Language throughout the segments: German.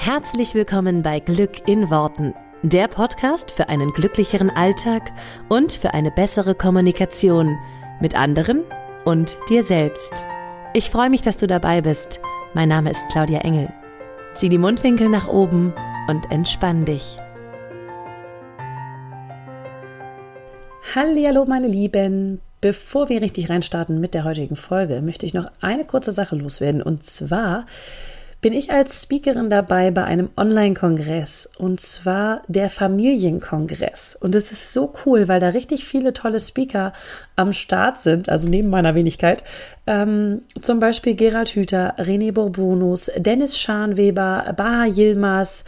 Herzlich willkommen bei Glück in Worten, der Podcast für einen glücklicheren Alltag und für eine bessere Kommunikation mit anderen und dir selbst. Ich freue mich, dass du dabei bist. Mein Name ist Claudia Engel. Zieh die Mundwinkel nach oben und entspann dich. Hallo, meine Lieben. Bevor wir richtig reinstarten mit der heutigen Folge, möchte ich noch eine kurze Sache loswerden. Und zwar bin ich als Speakerin dabei bei einem Online-Kongress und zwar der Familienkongress. Und es ist so cool, weil da richtig viele tolle Speaker am Start sind, also neben meiner Wenigkeit. Ähm, zum Beispiel Gerald Hüther, René Bourbonus, Dennis Scharnweber, Baha Yilmaz.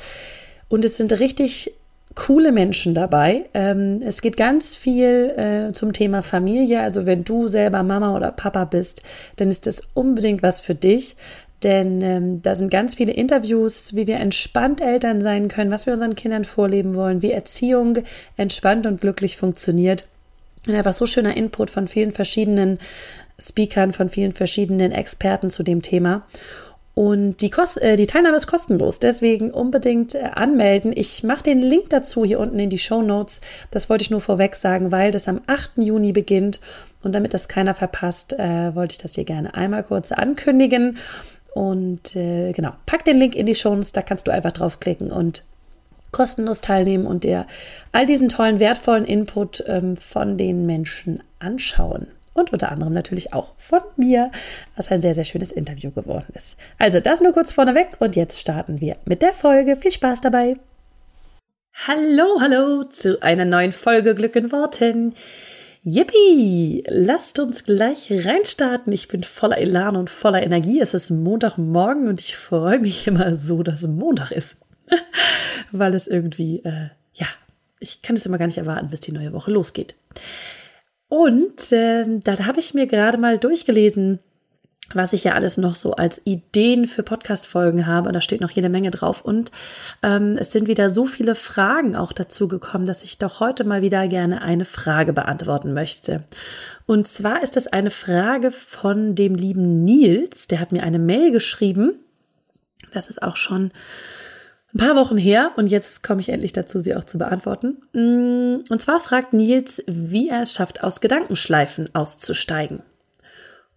Und es sind richtig coole Menschen dabei. Ähm, es geht ganz viel äh, zum Thema Familie. Also wenn du selber Mama oder Papa bist, dann ist das unbedingt was für dich. Denn ähm, da sind ganz viele Interviews, wie wir entspannt Eltern sein können, was wir unseren Kindern vorleben wollen, wie Erziehung entspannt und glücklich funktioniert. Und einfach so schöner Input von vielen verschiedenen Speakern, von vielen verschiedenen Experten zu dem Thema. Und die, Kost äh, die Teilnahme ist kostenlos, deswegen unbedingt äh, anmelden. Ich mache den Link dazu hier unten in die Show Notes. Das wollte ich nur vorweg sagen, weil das am 8. Juni beginnt. Und damit das keiner verpasst, äh, wollte ich das hier gerne einmal kurz ankündigen. Und äh, genau, pack den Link in die Show Notes, da kannst du einfach draufklicken und kostenlos teilnehmen und dir all diesen tollen, wertvollen Input ähm, von den Menschen anschauen. Und unter anderem natürlich auch von mir, was ein sehr, sehr schönes Interview geworden ist. Also das nur kurz vorneweg und jetzt starten wir mit der Folge. Viel Spaß dabei! Hallo, hallo zu einer neuen Folge Glück in Worten. Yippie! Lasst uns gleich reinstarten. Ich bin voller Elan und voller Energie. Es ist Montagmorgen und ich freue mich immer so, dass es Montag ist. Weil es irgendwie, äh, ja, ich kann es immer gar nicht erwarten, bis die neue Woche losgeht. Und äh, da habe ich mir gerade mal durchgelesen, was ich ja alles noch so als Ideen für Podcast-Folgen habe. Und da steht noch jede Menge drauf. Und ähm, es sind wieder so viele Fragen auch dazu gekommen, dass ich doch heute mal wieder gerne eine Frage beantworten möchte. Und zwar ist es eine Frage von dem lieben Nils. Der hat mir eine Mail geschrieben. Das ist auch schon ein paar Wochen her und jetzt komme ich endlich dazu, sie auch zu beantworten. Mm, und zwar fragt Nils, wie er es schafft, aus Gedankenschleifen auszusteigen.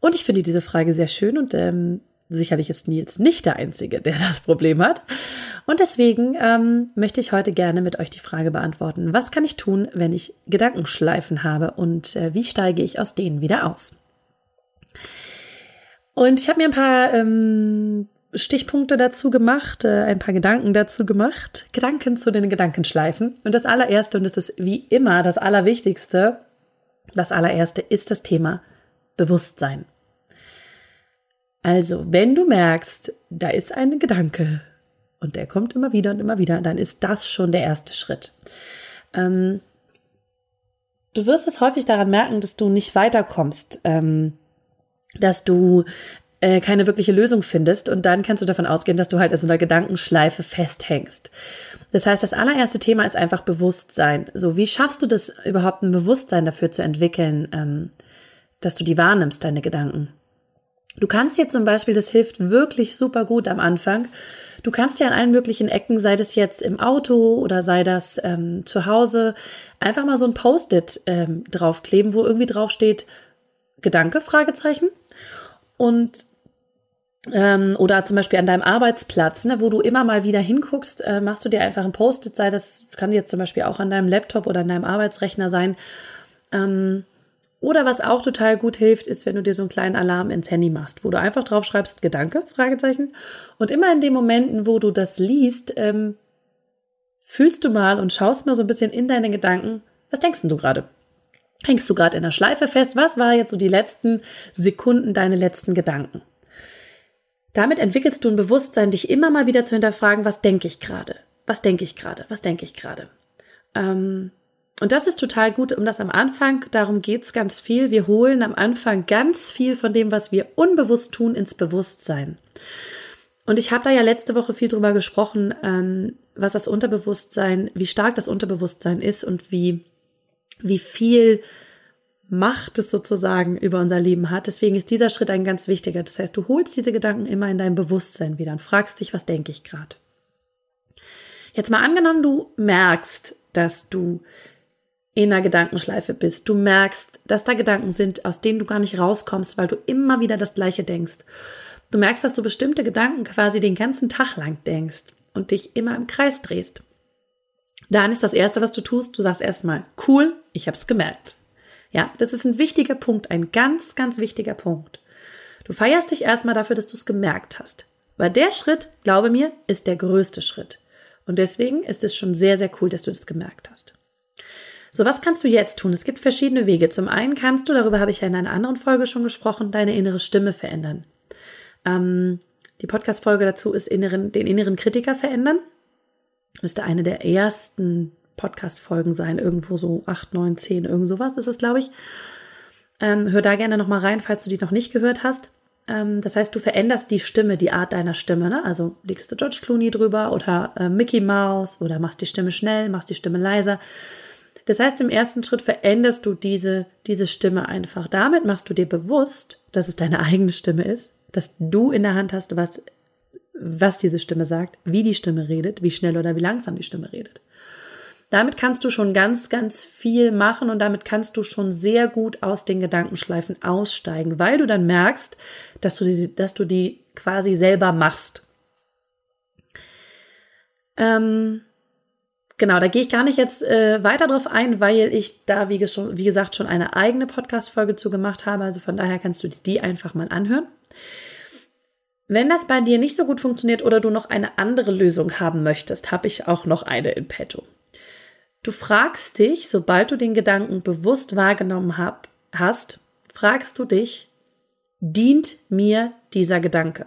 Und ich finde diese Frage sehr schön und ähm, sicherlich ist Nils nicht der Einzige, der das Problem hat. Und deswegen ähm, möchte ich heute gerne mit euch die Frage beantworten, was kann ich tun, wenn ich Gedankenschleifen habe und äh, wie steige ich aus denen wieder aus? Und ich habe mir ein paar ähm, Stichpunkte dazu gemacht, äh, ein paar Gedanken dazu gemacht, Gedanken zu den Gedankenschleifen. Und das allererste, und das ist wie immer das Allerwichtigste, das allererste ist das Thema Bewusstsein. Also, wenn du merkst, da ist ein Gedanke und der kommt immer wieder und immer wieder, dann ist das schon der erste Schritt. Ähm, du wirst es häufig daran merken, dass du nicht weiterkommst, ähm, dass du äh, keine wirkliche Lösung findest und dann kannst du davon ausgehen, dass du halt in so einer Gedankenschleife festhängst. Das heißt, das allererste Thema ist einfach Bewusstsein. So, wie schaffst du das überhaupt ein Bewusstsein dafür zu entwickeln, ähm, dass du die wahrnimmst, deine Gedanken? Du kannst dir zum Beispiel, das hilft wirklich super gut am Anfang, du kannst dir an allen möglichen Ecken, sei das jetzt im Auto oder sei das ähm, zu Hause, einfach mal so ein Post-it ähm, draufkleben, wo irgendwie draufsteht, Gedanke, Fragezeichen. Und ähm, oder zum Beispiel an deinem Arbeitsplatz, ne, wo du immer mal wieder hinguckst, äh, machst du dir einfach ein Post-it, sei das, kann jetzt zum Beispiel auch an deinem Laptop oder an deinem Arbeitsrechner sein. Ähm, oder was auch total gut hilft, ist, wenn du dir so einen kleinen Alarm ins Handy machst, wo du einfach drauf schreibst, Gedanke, Fragezeichen. Und immer in den Momenten, wo du das liest, ähm, fühlst du mal und schaust mal so ein bisschen in deine Gedanken, was denkst du gerade? Hängst du gerade in der Schleife fest? Was war jetzt so die letzten Sekunden, deine letzten Gedanken? Damit entwickelst du ein Bewusstsein, dich immer mal wieder zu hinterfragen, was denke ich gerade? Was denke ich gerade? Was denke ich gerade? Ähm, und das ist total gut, um das am Anfang, darum geht's ganz viel. Wir holen am Anfang ganz viel von dem, was wir unbewusst tun, ins Bewusstsein. Und ich habe da ja letzte Woche viel drüber gesprochen, ähm, was das Unterbewusstsein, wie stark das Unterbewusstsein ist und wie, wie viel Macht es sozusagen über unser Leben hat. Deswegen ist dieser Schritt ein ganz wichtiger. Das heißt, du holst diese Gedanken immer in dein Bewusstsein wieder und fragst dich, was denke ich gerade? Jetzt mal angenommen, du merkst, dass du in einer Gedankenschleife bist. Du merkst, dass da Gedanken sind, aus denen du gar nicht rauskommst, weil du immer wieder das Gleiche denkst. Du merkst, dass du bestimmte Gedanken quasi den ganzen Tag lang denkst und dich immer im Kreis drehst. Dann ist das Erste, was du tust, du sagst erstmal, cool, ich hab's gemerkt. Ja, das ist ein wichtiger Punkt, ein ganz, ganz wichtiger Punkt. Du feierst dich erstmal dafür, dass du es gemerkt hast. Weil der Schritt, glaube mir, ist der größte Schritt. Und deswegen ist es schon sehr, sehr cool, dass du das gemerkt hast. So, was kannst du jetzt tun? Es gibt verschiedene Wege. Zum einen kannst du, darüber habe ich ja in einer anderen Folge schon gesprochen, deine innere Stimme verändern. Ähm, die Podcast-Folge dazu ist inneren, den inneren Kritiker verändern. Müsste eine der ersten Podcast-Folgen sein, irgendwo so 8, 9, 10, irgend sowas ist es, glaube ich. Ähm, hör da gerne nochmal rein, falls du die noch nicht gehört hast. Ähm, das heißt, du veränderst die Stimme, die Art deiner Stimme. Ne? Also legst du George Clooney drüber oder äh, Mickey Mouse oder machst die Stimme schnell, machst die Stimme leiser. Das heißt, im ersten Schritt veränderst du diese, diese Stimme einfach. Damit machst du dir bewusst, dass es deine eigene Stimme ist, dass du in der Hand hast, was, was diese Stimme sagt, wie die Stimme redet, wie schnell oder wie langsam die Stimme redet. Damit kannst du schon ganz, ganz viel machen und damit kannst du schon sehr gut aus den Gedankenschleifen aussteigen, weil du dann merkst, dass du die, dass du die quasi selber machst. Ähm, genau, da gehe ich gar nicht jetzt äh, weiter drauf ein, weil ich da, wie, wie gesagt, schon eine eigene Podcast-Folge zu gemacht habe. Also von daher kannst du die einfach mal anhören. Wenn das bei dir nicht so gut funktioniert oder du noch eine andere Lösung haben möchtest, habe ich auch noch eine in petto. Du fragst dich, sobald du den Gedanken bewusst wahrgenommen hab, hast, fragst du dich, dient mir dieser Gedanke?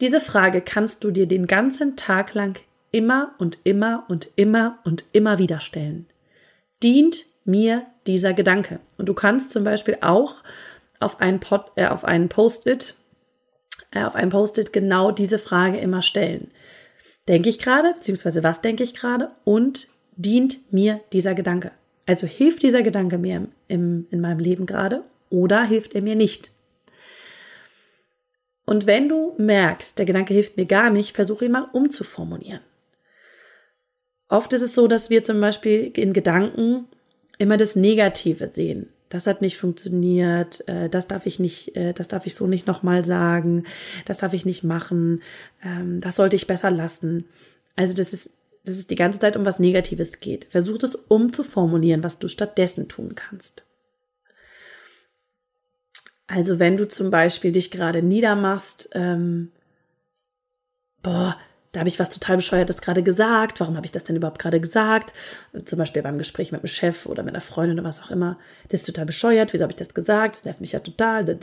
Diese Frage kannst du dir den ganzen Tag lang immer und immer und immer und immer wieder stellen. Dient mir dieser Gedanke? Und du kannst zum Beispiel auch auf einen, äh, einen Post-it, äh, auf einem Post-it genau diese Frage immer stellen. Denke ich gerade, beziehungsweise was denke ich gerade und dient mir dieser Gedanke? Also hilft dieser Gedanke mir im, im, in meinem Leben gerade oder hilft er mir nicht? Und wenn du merkst, der Gedanke hilft mir gar nicht, versuche ihn mal umzuformulieren. Oft ist es so, dass wir zum Beispiel in Gedanken immer das Negative sehen. Das hat nicht funktioniert, äh, das darf ich nicht, äh, das darf ich so nicht nochmal sagen, das darf ich nicht machen, ähm, das sollte ich besser lassen. Also das ist dass es die ganze Zeit um was Negatives geht. Versuch es umzuformulieren, was du stattdessen tun kannst. Also wenn du zum Beispiel dich gerade niedermachst, ähm, boah, da habe ich was total bescheuertes gerade gesagt. Warum habe ich das denn überhaupt gerade gesagt? Zum Beispiel beim Gespräch mit einem Chef oder mit einer Freundin oder was auch immer. Das ist total bescheuert. Wieso habe ich das gesagt? Das nervt mich ja total.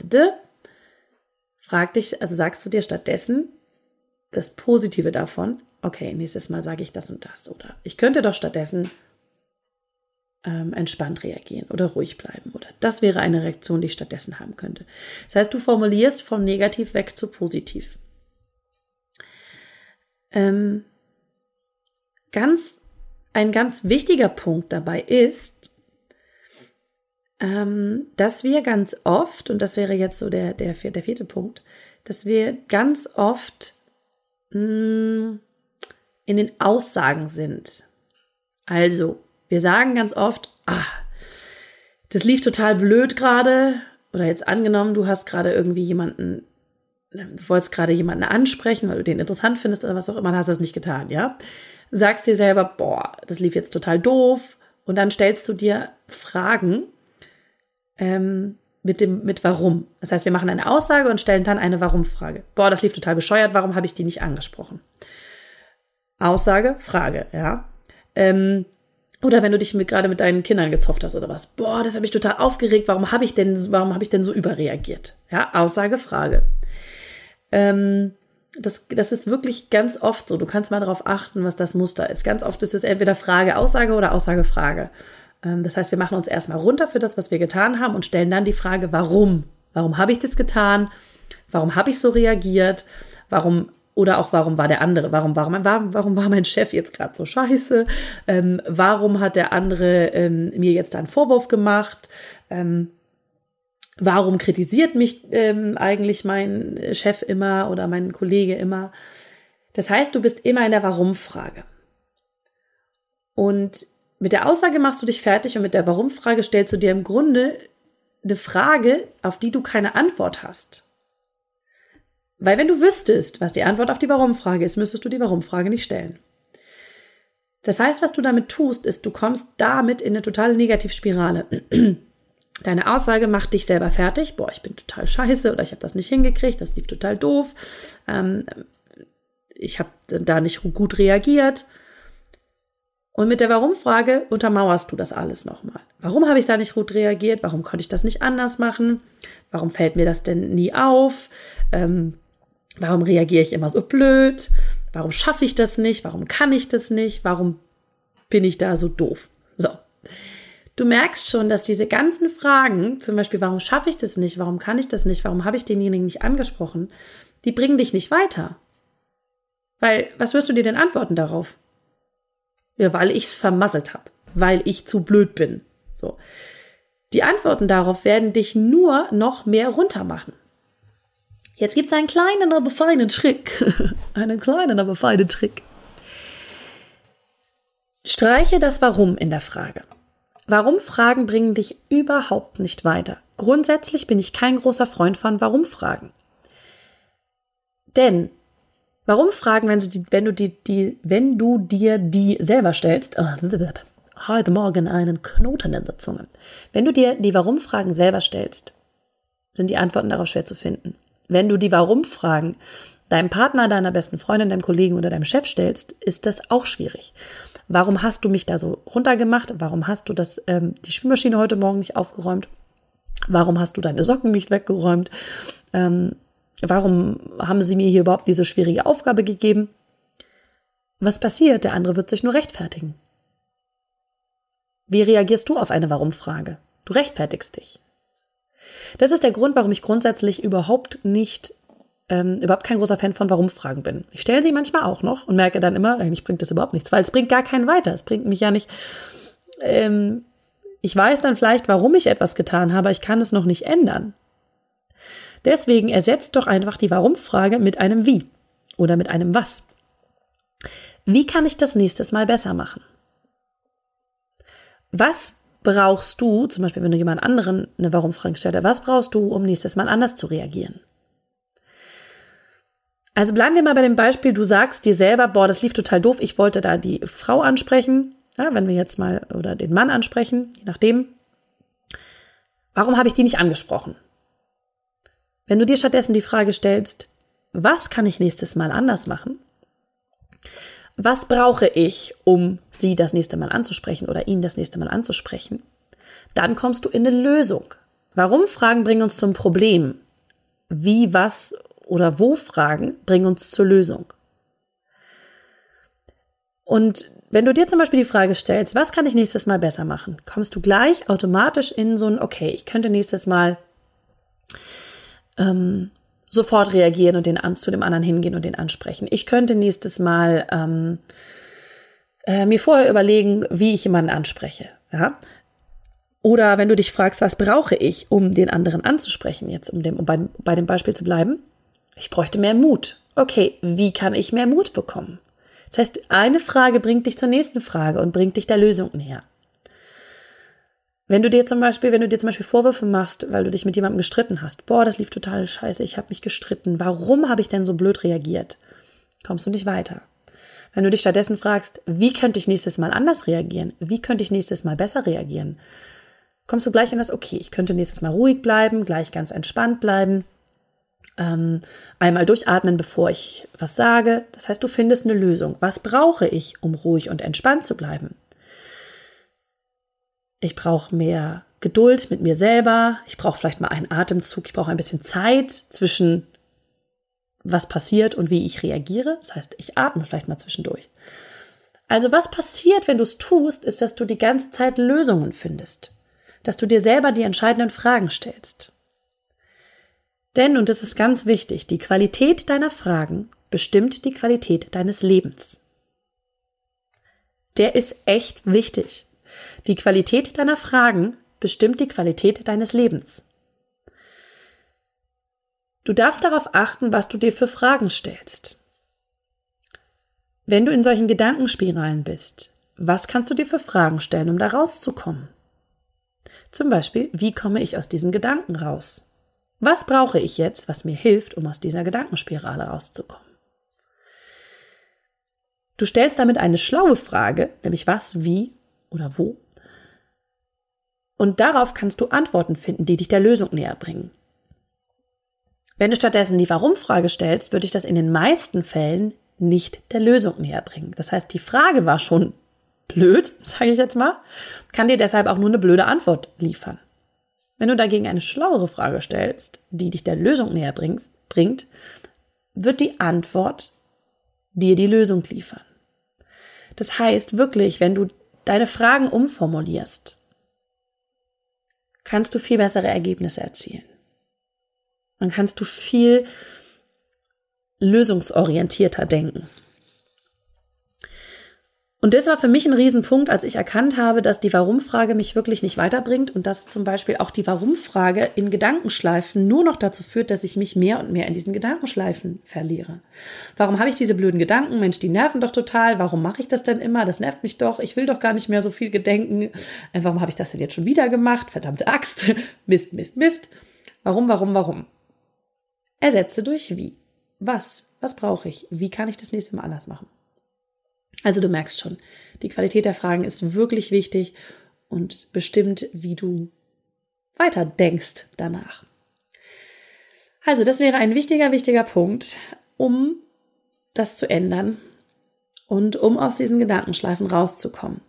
Frag dich, also sagst du dir stattdessen das Positive davon okay, nächstes Mal sage ich das und das. Oder ich könnte doch stattdessen ähm, entspannt reagieren oder ruhig bleiben. Oder das wäre eine Reaktion, die ich stattdessen haben könnte. Das heißt, du formulierst vom Negativ weg zu positiv. Ähm, ganz, ein ganz wichtiger Punkt dabei ist, ähm, dass wir ganz oft, und das wäre jetzt so der, der, der vierte Punkt, dass wir ganz oft mh, hm, in den Aussagen sind. Also, wir sagen ganz oft, ah, das lief total blöd gerade. Oder jetzt angenommen, du hast gerade irgendwie jemanden, du wolltest gerade jemanden ansprechen, weil du den interessant findest oder was auch immer, hast das nicht getan, ja? Sagst dir selber, boah, das lief jetzt total doof. Und dann stellst du dir Fragen ähm, mit dem, mit warum. Das heißt, wir machen eine Aussage und stellen dann eine Warum-Frage. Boah, das lief total bescheuert, warum habe ich die nicht angesprochen? Aussage, Frage, ja. Ähm, oder wenn du dich mit, gerade mit deinen Kindern gezopft hast oder was. Boah, das hat mich total aufgeregt. Warum habe ich denn, warum habe ich denn so überreagiert? Ja, Aussage, Frage. Ähm, das, das ist wirklich ganz oft so. Du kannst mal darauf achten, was das Muster ist. Ganz oft ist es entweder Frage, Aussage oder Aussage, Frage. Ähm, das heißt, wir machen uns erstmal runter für das, was wir getan haben und stellen dann die Frage, warum? Warum habe ich das getan? Warum habe ich so reagiert? Warum oder auch, warum war der andere? Warum, warum, warum, warum war mein Chef jetzt gerade so scheiße? Ähm, warum hat der andere ähm, mir jetzt einen Vorwurf gemacht? Ähm, warum kritisiert mich ähm, eigentlich mein Chef immer oder mein Kollege immer? Das heißt, du bist immer in der Warum-Frage. Und mit der Aussage machst du dich fertig und mit der Warum-Frage stellst du dir im Grunde eine Frage, auf die du keine Antwort hast. Weil wenn du wüsstest, was die Antwort auf die Warum-Frage ist, müsstest du die Warum-Frage nicht stellen. Das heißt, was du damit tust, ist, du kommst damit in eine totale Negativspirale. Deine Aussage macht dich selber fertig. Boah, ich bin total scheiße oder ich habe das nicht hingekriegt, das lief total doof. Ähm, ich habe da nicht gut reagiert. Und mit der Warum-Frage untermauerst du das alles nochmal. Warum habe ich da nicht gut reagiert? Warum konnte ich das nicht anders machen? Warum fällt mir das denn nie auf? Ähm, warum reagiere ich immer so blöd? Warum schaffe ich das nicht? Warum kann ich das nicht? Warum bin ich da so doof? So. Du merkst schon, dass diese ganzen Fragen, zum Beispiel, warum schaffe ich das nicht? Warum kann ich das nicht? Warum habe ich denjenigen nicht angesprochen? Die bringen dich nicht weiter. Weil, was wirst du dir denn antworten darauf? Ja, weil ich es vermasselt habe, weil ich zu blöd bin. So. Die Antworten darauf werden dich nur noch mehr runtermachen. Jetzt gibt es einen kleinen, aber feinen Trick. einen kleinen, aber feinen Trick. Streiche das Warum in der Frage. Warum-Fragen bringen dich überhaupt nicht weiter. Grundsätzlich bin ich kein großer Freund von Warum-Fragen. Denn Warum-Fragen, wenn du die, wenn du die, die, wenn du dir die selber stellst, oh, heute Morgen einen Knoten in der Zunge. Wenn du dir die Warum-Fragen selber stellst, sind die Antworten darauf schwer zu finden. Wenn du die Warum-Fragen deinem Partner, deiner besten Freundin, deinem Kollegen oder deinem Chef stellst, ist das auch schwierig. Warum hast du mich da so runtergemacht? Warum hast du das, ähm, die Spülmaschine heute Morgen nicht aufgeräumt? Warum hast du deine Socken nicht weggeräumt? Ähm, Warum haben sie mir hier überhaupt diese schwierige Aufgabe gegeben? Was passiert? Der andere wird sich nur rechtfertigen. Wie reagierst du auf eine Warum-Frage? Du rechtfertigst dich. Das ist der Grund, warum ich grundsätzlich überhaupt nicht, ähm, überhaupt kein großer Fan von Warum-Fragen bin. Ich stelle sie manchmal auch noch und merke dann immer, eigentlich bringt das überhaupt nichts, weil es bringt gar keinen weiter. Es bringt mich ja nicht. Ähm, ich weiß dann vielleicht, warum ich etwas getan habe, ich kann es noch nicht ändern. Deswegen ersetzt doch einfach die Warum-Frage mit einem Wie oder mit einem Was. Wie kann ich das nächstes Mal besser machen? Was brauchst du, zum Beispiel wenn du jemand anderen eine Warum-Frage stellst, was brauchst du, um nächstes Mal anders zu reagieren? Also bleiben wir mal bei dem Beispiel, du sagst dir selber, boah, das lief total doof, ich wollte da die Frau ansprechen, ja, wenn wir jetzt mal, oder den Mann ansprechen, je nachdem. Warum habe ich die nicht angesprochen? Wenn du dir stattdessen die Frage stellst, was kann ich nächstes Mal anders machen? Was brauche ich, um sie das nächste Mal anzusprechen oder ihn das nächste Mal anzusprechen? Dann kommst du in eine Lösung. Warum Fragen bringen uns zum Problem? Wie, was oder wo Fragen bringen uns zur Lösung? Und wenn du dir zum Beispiel die Frage stellst, was kann ich nächstes Mal besser machen, kommst du gleich automatisch in so ein, okay, ich könnte nächstes Mal ähm, sofort reagieren und den zu dem anderen hingehen und den ansprechen. Ich könnte nächstes Mal ähm, äh, mir vorher überlegen, wie ich jemanden anspreche. Ja? Oder wenn du dich fragst, was brauche ich, um den anderen anzusprechen, jetzt um, dem, um bei, bei dem Beispiel zu bleiben, ich bräuchte mehr Mut. Okay, wie kann ich mehr Mut bekommen? Das heißt, eine Frage bringt dich zur nächsten Frage und bringt dich der Lösung näher. Wenn du dir zum Beispiel, wenn du dir zum Beispiel Vorwürfe machst, weil du dich mit jemandem gestritten hast, boah, das lief total scheiße, ich habe mich gestritten, warum habe ich denn so blöd reagiert? Kommst du nicht weiter. Wenn du dich stattdessen fragst, wie könnte ich nächstes Mal anders reagieren? Wie könnte ich nächstes Mal besser reagieren? Kommst du gleich in das, okay, ich könnte nächstes Mal ruhig bleiben, gleich ganz entspannt bleiben, ähm, einmal durchatmen, bevor ich was sage. Das heißt, du findest eine Lösung. Was brauche ich, um ruhig und entspannt zu bleiben? Ich brauche mehr Geduld mit mir selber. Ich brauche vielleicht mal einen Atemzug. Ich brauche ein bisschen Zeit zwischen was passiert und wie ich reagiere. Das heißt, ich atme vielleicht mal zwischendurch. Also was passiert, wenn du es tust, ist, dass du die ganze Zeit Lösungen findest. Dass du dir selber die entscheidenden Fragen stellst. Denn, und das ist ganz wichtig, die Qualität deiner Fragen bestimmt die Qualität deines Lebens. Der ist echt wichtig. Die Qualität deiner Fragen bestimmt die Qualität deines Lebens. Du darfst darauf achten, was du dir für Fragen stellst. wenn du in solchen Gedankenspiralen bist, was kannst du dir für Fragen stellen, um da rauszukommen? Zum Beispiel, wie komme ich aus diesen Gedanken raus? Was brauche ich jetzt, was mir hilft, um aus dieser Gedankenspirale rauszukommen? Du stellst damit eine schlaue Frage, nämlich was, wie oder wo. Und darauf kannst du Antworten finden, die dich der Lösung näher bringen. Wenn du stattdessen die Warum-Frage stellst, würde ich das in den meisten Fällen nicht der Lösung näher bringen. Das heißt, die Frage war schon blöd, sage ich jetzt mal, kann dir deshalb auch nur eine blöde Antwort liefern. Wenn du dagegen eine schlauere Frage stellst, die dich der Lösung näher bringt, wird die Antwort dir die Lösung liefern. Das heißt wirklich, wenn du deine Fragen umformulierst, kannst du viel bessere Ergebnisse erzielen. Dann kannst du viel lösungsorientierter denken. Und das war für mich ein Riesenpunkt, als ich erkannt habe, dass die Warum-Frage mich wirklich nicht weiterbringt und dass zum Beispiel auch die Warum-Frage in Gedankenschleifen nur noch dazu führt, dass ich mich mehr und mehr in diesen Gedankenschleifen verliere. Warum habe ich diese blöden Gedanken? Mensch, die nerven doch total. Warum mache ich das denn immer? Das nervt mich doch. Ich will doch gar nicht mehr so viel gedenken. Äh, warum habe ich das denn jetzt schon wieder gemacht? Verdammte Axt. Mist, Mist, Mist. Warum, warum, warum? Ersetze durch wie. Was? Was brauche ich? Wie kann ich das nächste Mal anders machen? Also du merkst schon, die Qualität der Fragen ist wirklich wichtig und bestimmt, wie du weiter denkst danach. Also das wäre ein wichtiger, wichtiger Punkt, um das zu ändern und um aus diesen Gedankenschleifen rauszukommen.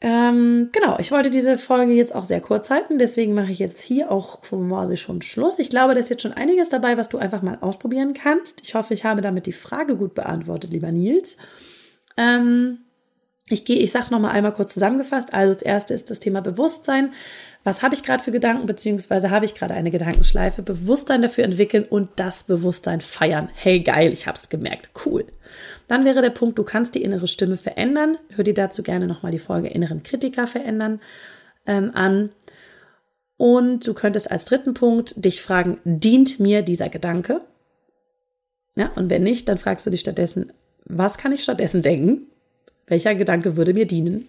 Ähm, genau, ich wollte diese Folge jetzt auch sehr kurz halten, deswegen mache ich jetzt hier auch quasi schon Schluss. Ich glaube, da ist jetzt schon einiges dabei, was du einfach mal ausprobieren kannst. Ich hoffe, ich habe damit die Frage gut beantwortet, lieber Nils. Ähm, ich gehe, ich sage es nochmal einmal kurz zusammengefasst. Also das erste ist das Thema Bewusstsein. Was habe ich gerade für Gedanken, beziehungsweise habe ich gerade eine Gedankenschleife? Bewusstsein dafür entwickeln und das Bewusstsein feiern. Hey, geil, ich habe es gemerkt. Cool. Dann wäre der Punkt, du kannst die innere Stimme verändern. Hör dir dazu gerne nochmal die Folge Inneren Kritiker verändern ähm, an. Und du könntest als dritten Punkt dich fragen, dient mir dieser Gedanke? Ja, und wenn nicht, dann fragst du dich stattdessen, was kann ich stattdessen denken? Welcher Gedanke würde mir dienen?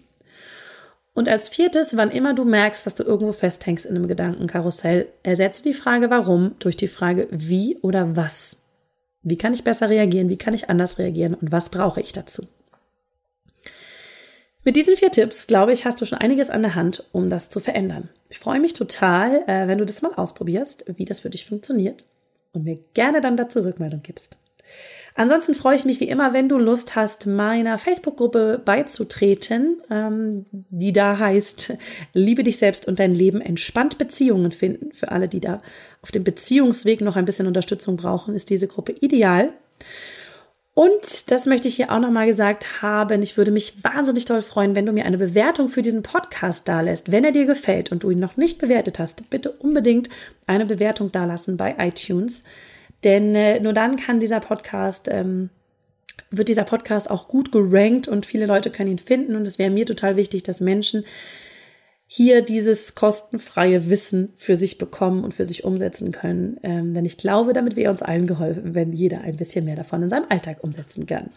Und als viertes, wann immer du merkst, dass du irgendwo festhängst in einem Gedankenkarussell, ersetze die Frage warum durch die Frage wie oder was. Wie kann ich besser reagieren? Wie kann ich anders reagieren? Und was brauche ich dazu? Mit diesen vier Tipps, glaube ich, hast du schon einiges an der Hand, um das zu verändern. Ich freue mich total, äh, wenn du das mal ausprobierst, wie das für dich funktioniert und mir gerne dann dazu Rückmeldung gibst. Ansonsten freue ich mich wie immer, wenn du Lust hast, meiner Facebook-Gruppe beizutreten, ähm, die da heißt Liebe dich selbst und dein Leben entspannt Beziehungen finden. Für alle, die da auf dem Beziehungsweg noch ein bisschen Unterstützung brauchen, ist diese Gruppe ideal. Und das möchte ich hier auch nochmal gesagt haben. Ich würde mich wahnsinnig toll freuen, wenn du mir eine Bewertung für diesen Podcast dalässt. Wenn er dir gefällt und du ihn noch nicht bewertet hast, bitte unbedingt eine Bewertung dalassen bei iTunes. Denn äh, nur dann kann dieser Podcast, ähm, wird dieser Podcast auch gut gerankt und viele Leute können ihn finden. Und es wäre mir total wichtig, dass Menschen hier dieses kostenfreie Wissen für sich bekommen und für sich umsetzen können. Ähm, denn ich glaube, damit wäre uns allen geholfen, wenn jeder ein bisschen mehr davon in seinem Alltag umsetzen kann.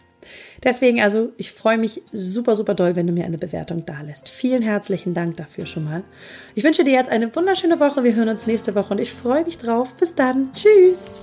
Deswegen also, ich freue mich super, super doll, wenn du mir eine Bewertung da lässt. Vielen herzlichen Dank dafür schon mal. Ich wünsche dir jetzt eine wunderschöne Woche. Wir hören uns nächste Woche und ich freue mich drauf. Bis dann. Tschüss.